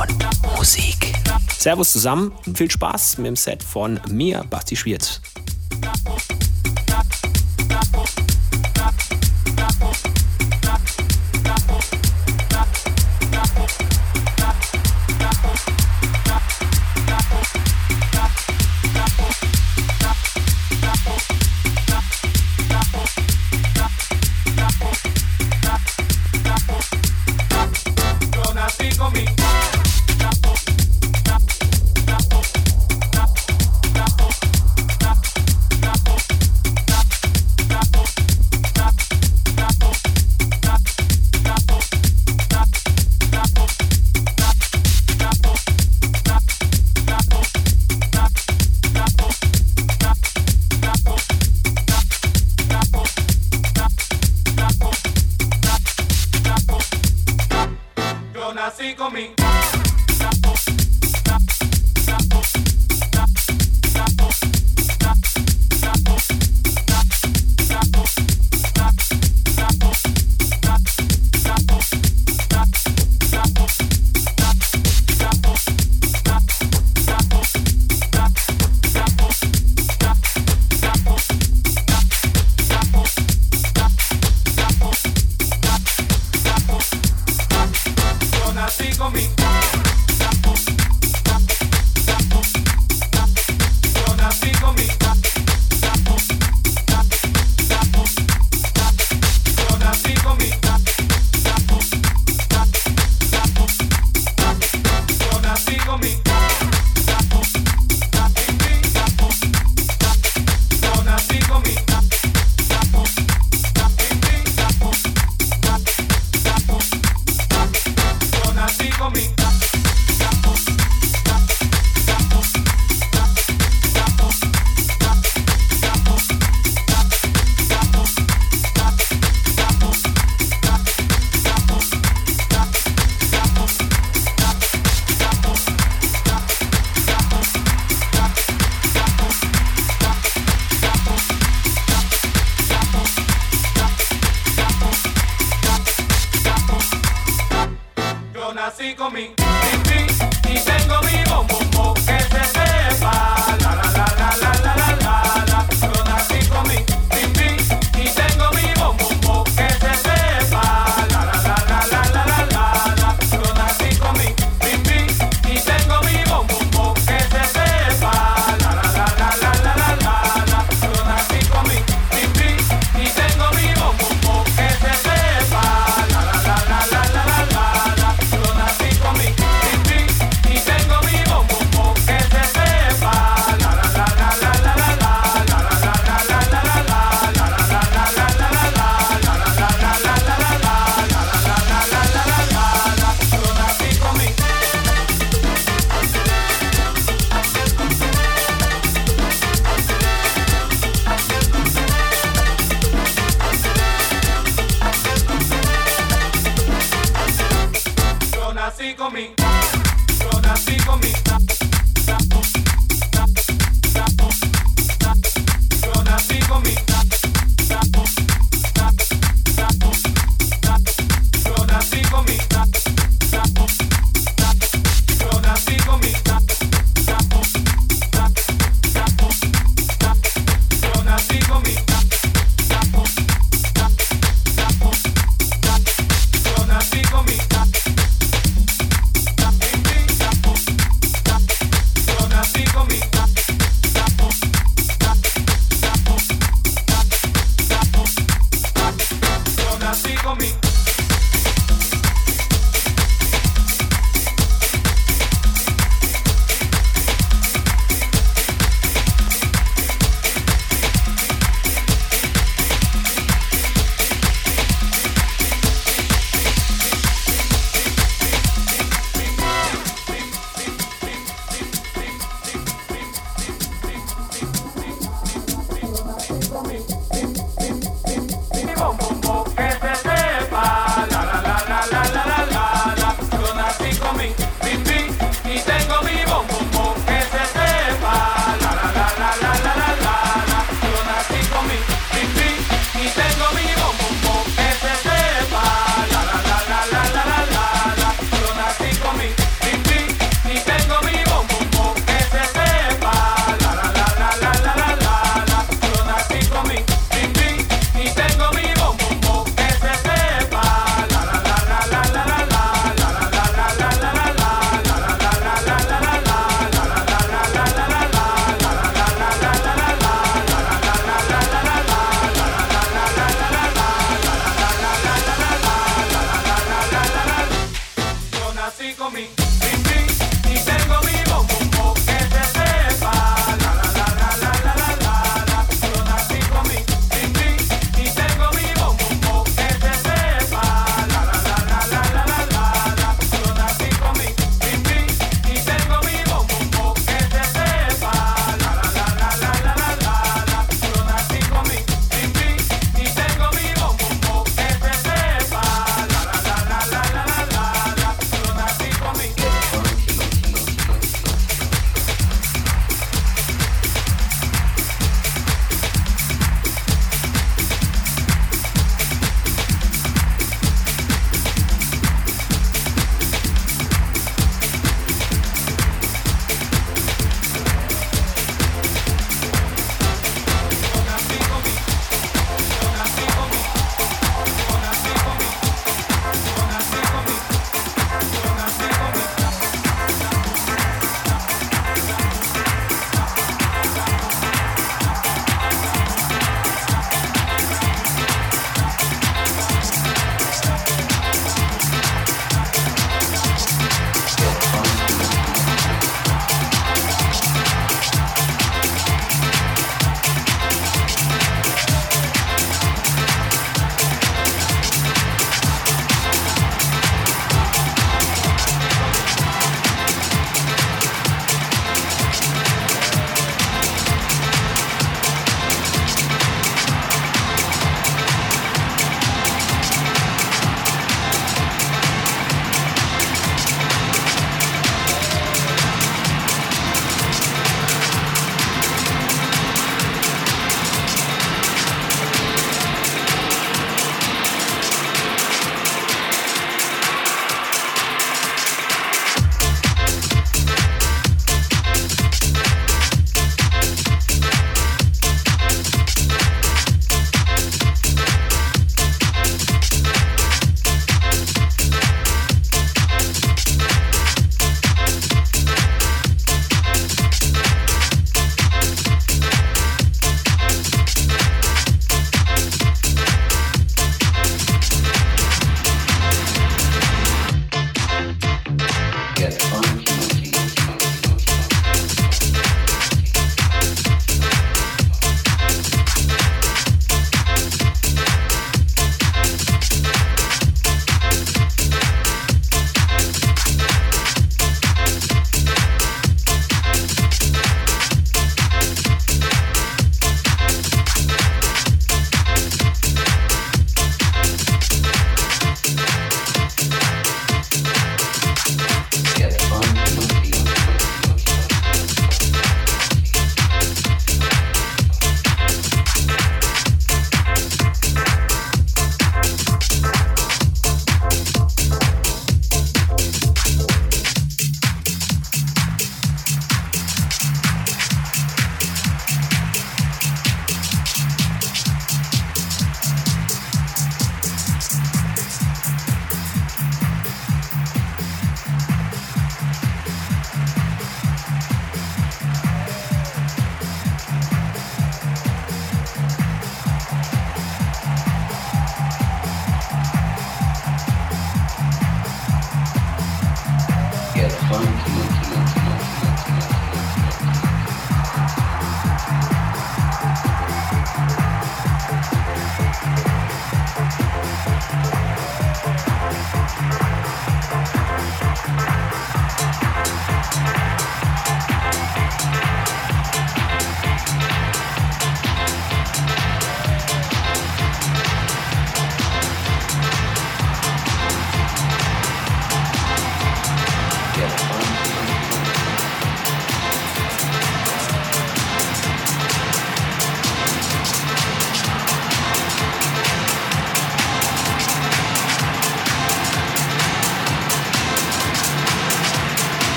und Musik. Servus zusammen, viel Spaß mit dem Set von mir, Basti Schwierz.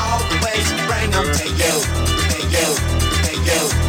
always bring them to you, to you, to you.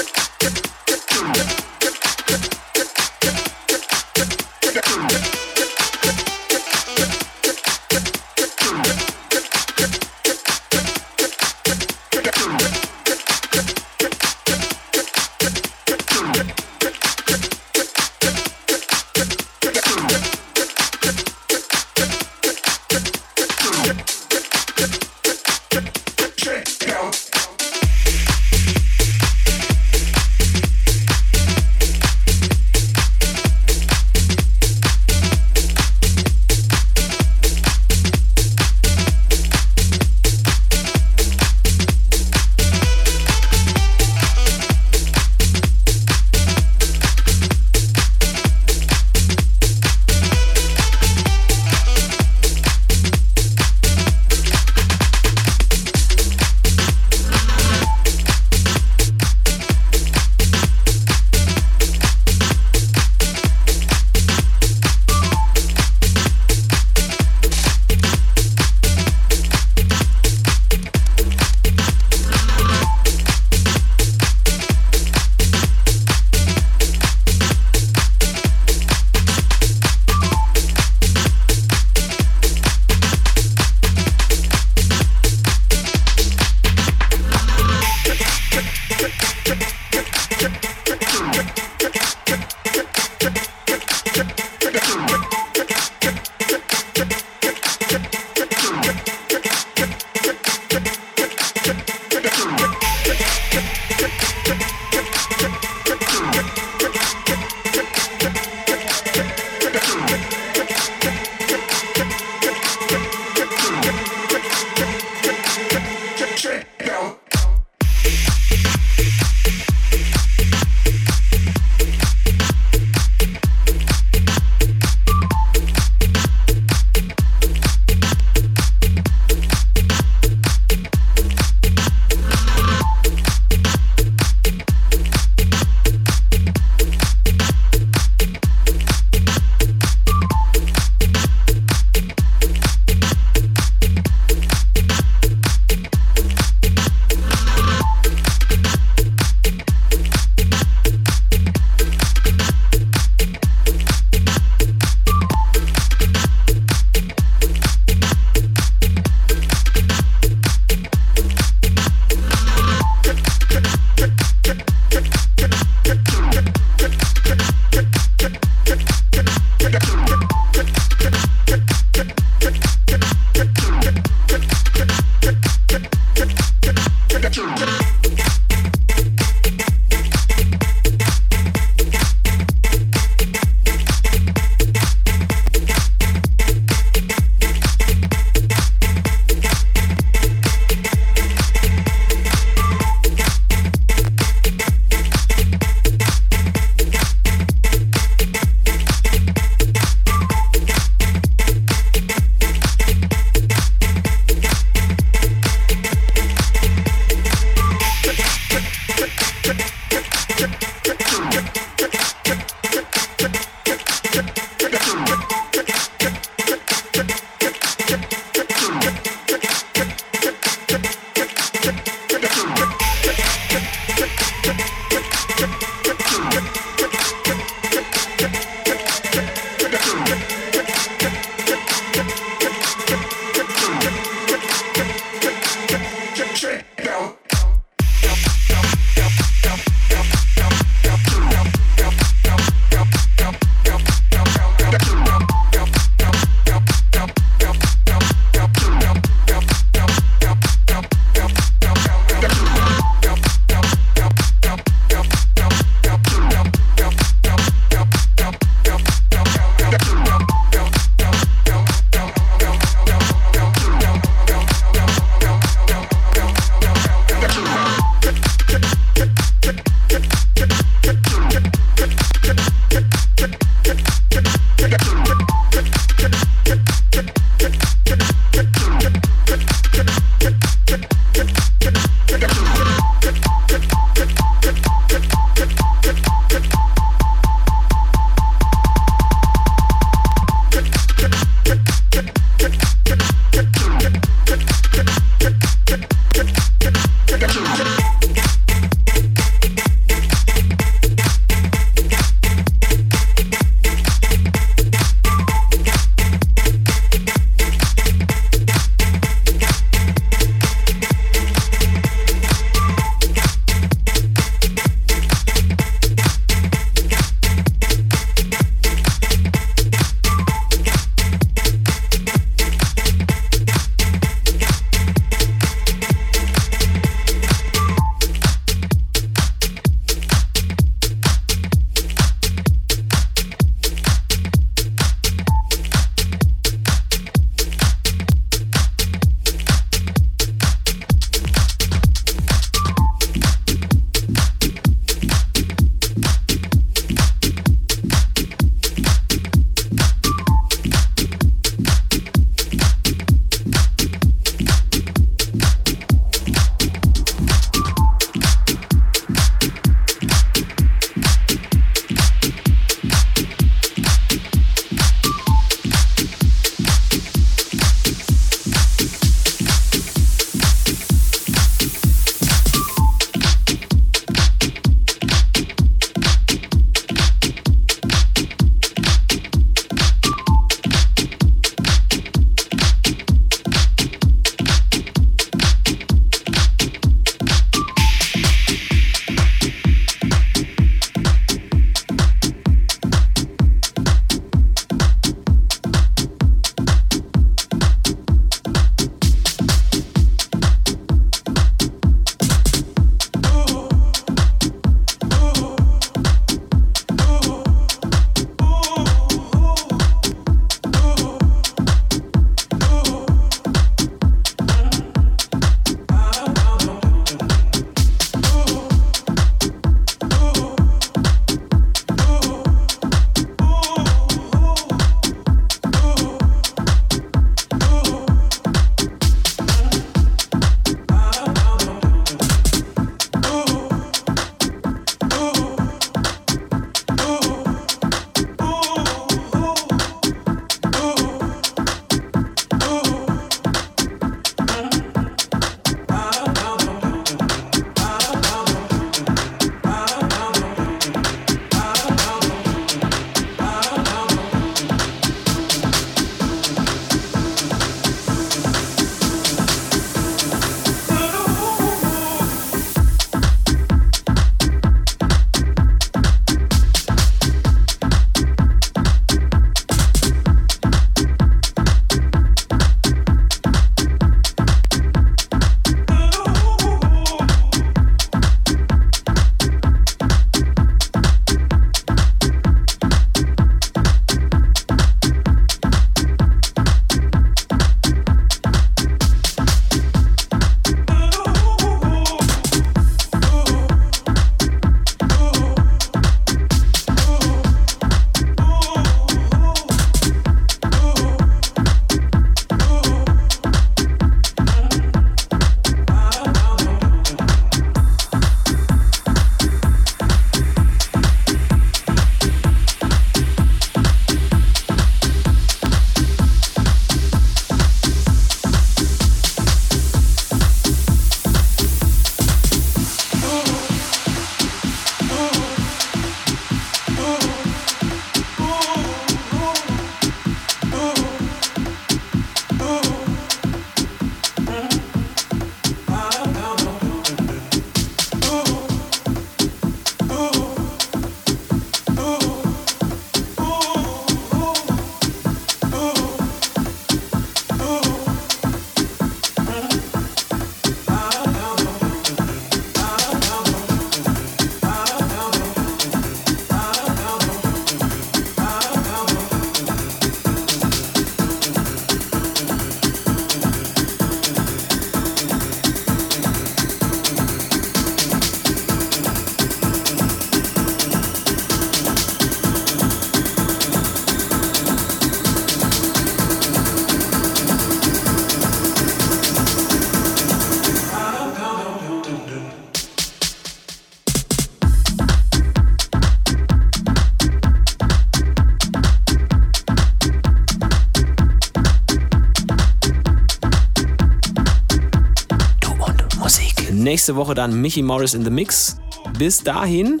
Nächste Woche dann Mickey Morris in the Mix. Bis dahin,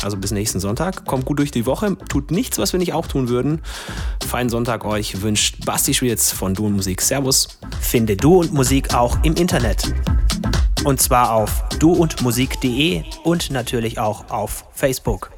also bis nächsten Sonntag, kommt gut durch die Woche, tut nichts, was wir nicht auch tun würden. Feinen Sonntag euch wünscht Basti Schwierz von Du und Musik. Servus. Finde Du und Musik auch im Internet. Und zwar auf duundmusik.de und natürlich auch auf Facebook.